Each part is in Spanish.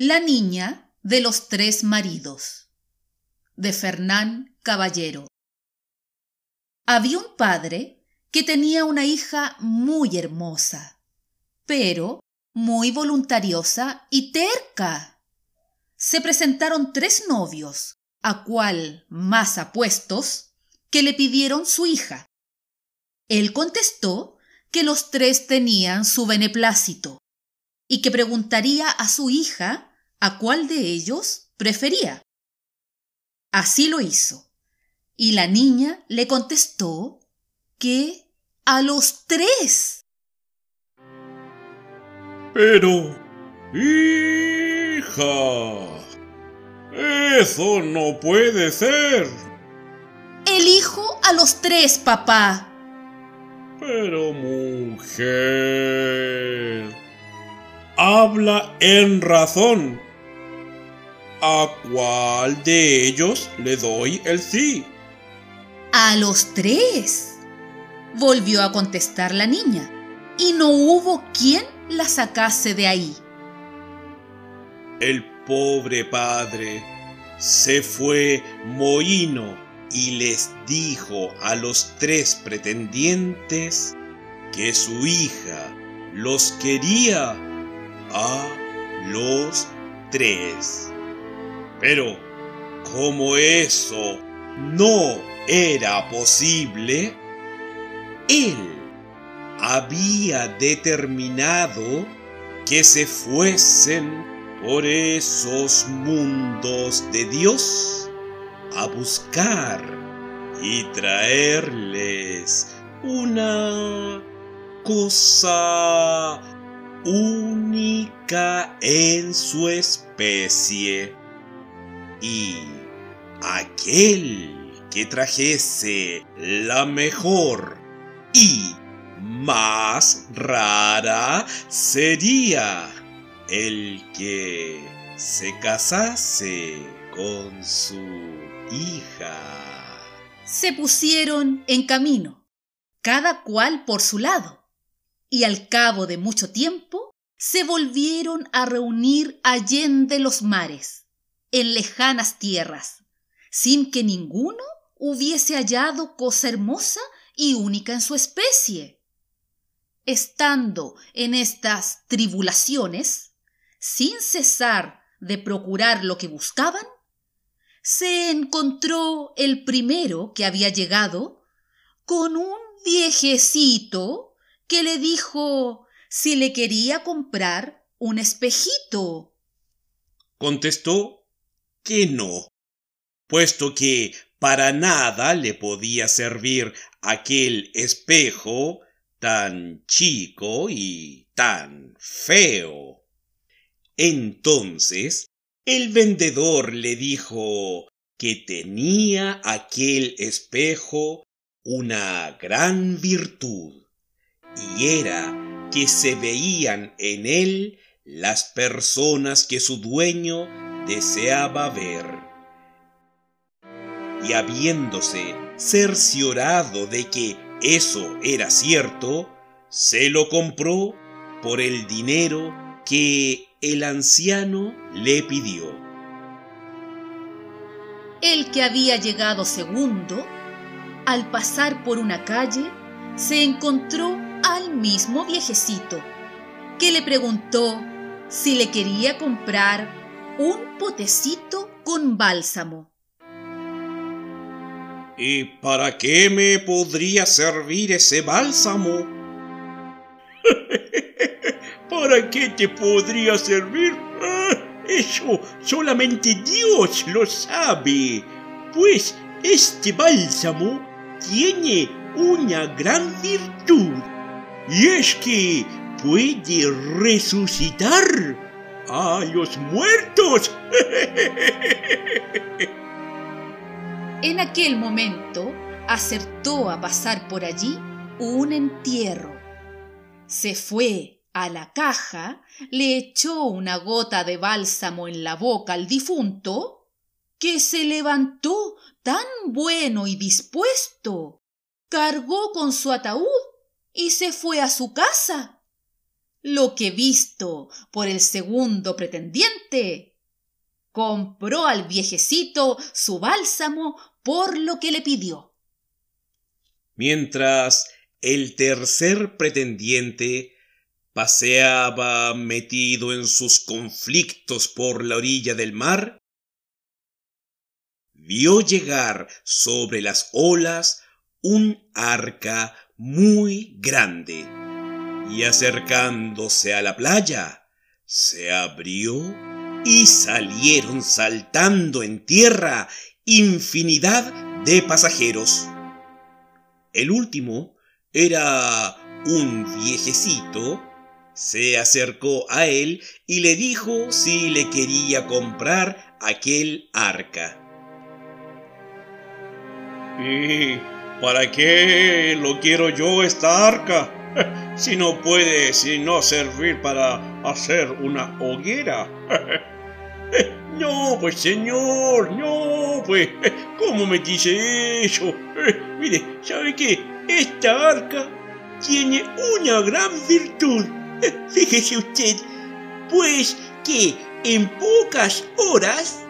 La niña de los tres maridos de Fernán Caballero. Había un padre que tenía una hija muy hermosa, pero muy voluntariosa y terca. Se presentaron tres novios, a cual más apuestos, que le pidieron su hija. Él contestó que los tres tenían su beneplácito y que preguntaría a su hija a cuál de ellos prefería. Así lo hizo, y la niña le contestó que a los tres. Pero, hija, eso no puede ser. Elijo a los tres, papá. Pero, mujer, habla en razón. ¿A cuál de ellos le doy el sí? A los tres, volvió a contestar la niña, y no hubo quien la sacase de ahí. El pobre padre se fue mohino y les dijo a los tres pretendientes que su hija los quería a los tres. Pero como eso no era posible, él había determinado que se fuesen por esos mundos de Dios a buscar y traerles una cosa única en su especie y aquel que trajese la mejor y más rara sería el que se casase con su hija. Se pusieron en camino, cada cual por su lado, y al cabo de mucho tiempo se volvieron a reunir allende los mares en lejanas tierras, sin que ninguno hubiese hallado cosa hermosa y única en su especie. Estando en estas tribulaciones, sin cesar de procurar lo que buscaban, se encontró el primero que había llegado con un viejecito que le dijo si le quería comprar un espejito. Contestó que no, puesto que para nada le podía servir aquel espejo tan chico y tan feo. Entonces el vendedor le dijo que tenía aquel espejo una gran virtud, y era que se veían en él las personas que su dueño deseaba ver. Y habiéndose cerciorado de que eso era cierto, se lo compró por el dinero que el anciano le pidió. El que había llegado segundo, al pasar por una calle, se encontró al mismo viejecito, que le preguntó si le quería comprar un potecito con bálsamo. ¿Y para qué me podría servir ese bálsamo? ¿Para qué te podría servir? Eso solamente Dios lo sabe. Pues este bálsamo tiene una gran virtud. Y es que puede resucitar ¡A los muertos! En aquel momento acertó a pasar por allí un entierro. Se fue a la caja, le echó una gota de bálsamo en la boca al difunto, que se levantó tan bueno y dispuesto, cargó con su ataúd y se fue a su casa lo que visto por el segundo pretendiente, compró al viejecito su bálsamo por lo que le pidió. Mientras el tercer pretendiente paseaba metido en sus conflictos por la orilla del mar, vio llegar sobre las olas un arca muy grande y acercándose a la playa, se abrió y salieron saltando en tierra infinidad de pasajeros. El último era un viejecito, se acercó a él y le dijo si le quería comprar aquel arca. ¿Y para qué lo quiero yo esta arca? Si no puede sino servir para hacer una hoguera. no, pues señor, no, pues, ¿cómo me dice eso? Mire, ¿sabe qué? Esta arca tiene una gran virtud. Fíjese usted, pues que en pocas horas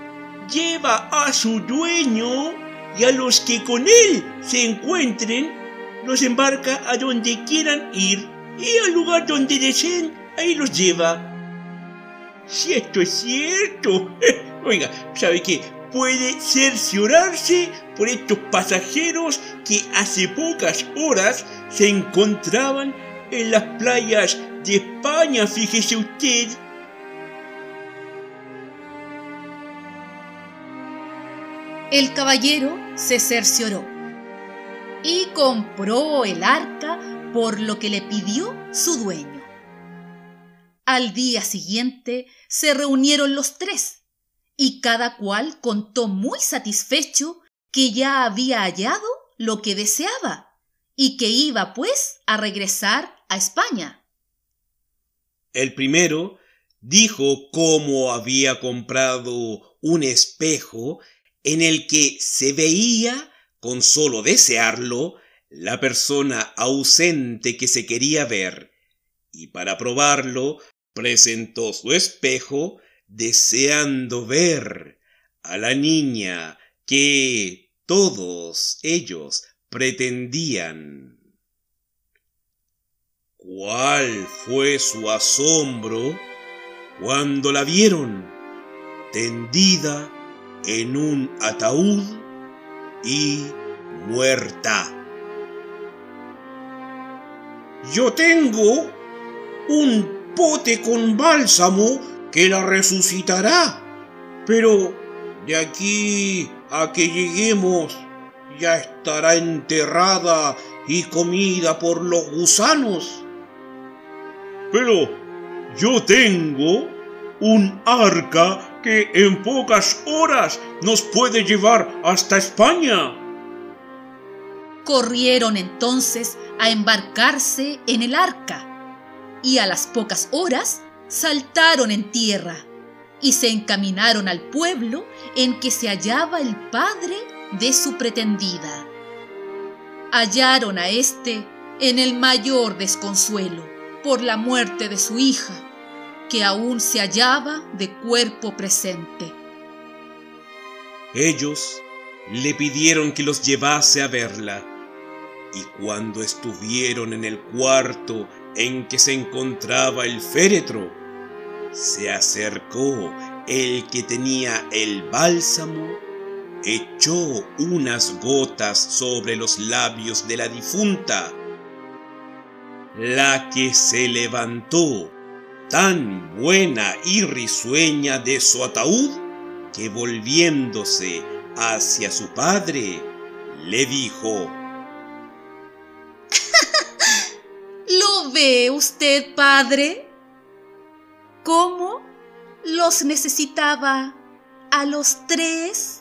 lleva a su dueño y a los que con él se encuentren los embarca a donde quieran ir y al lugar donde deseen, ahí los lleva. Si esto es cierto, oiga, ¿sabe qué? Puede cerciorarse por estos pasajeros que hace pocas horas se encontraban en las playas de España, fíjese usted. El caballero se cercioró y compró el arca por lo que le pidió su dueño. Al día siguiente se reunieron los tres y cada cual contó muy satisfecho que ya había hallado lo que deseaba y que iba pues a regresar a España. El primero dijo cómo había comprado un espejo en el que se veía con solo desearlo, la persona ausente que se quería ver, y para probarlo presentó su espejo deseando ver a la niña que todos ellos pretendían. ¿Cuál fue su asombro cuando la vieron tendida en un ataúd y muerta. Yo tengo un pote con bálsamo que la resucitará, pero de aquí a que lleguemos ya estará enterrada y comida por los gusanos. Pero yo tengo un arca que en pocas horas nos puede llevar hasta España. Corrieron entonces a embarcarse en el arca y a las pocas horas saltaron en tierra y se encaminaron al pueblo en que se hallaba el padre de su pretendida. Hallaron a éste en el mayor desconsuelo por la muerte de su hija que aún se hallaba de cuerpo presente. Ellos le pidieron que los llevase a verla, y cuando estuvieron en el cuarto en que se encontraba el féretro, se acercó el que tenía el bálsamo, echó unas gotas sobre los labios de la difunta, la que se levantó tan buena y risueña de su ataúd que volviéndose hacia su padre, le dijo, ¿Lo ve usted, padre? ¿Cómo los necesitaba a los tres?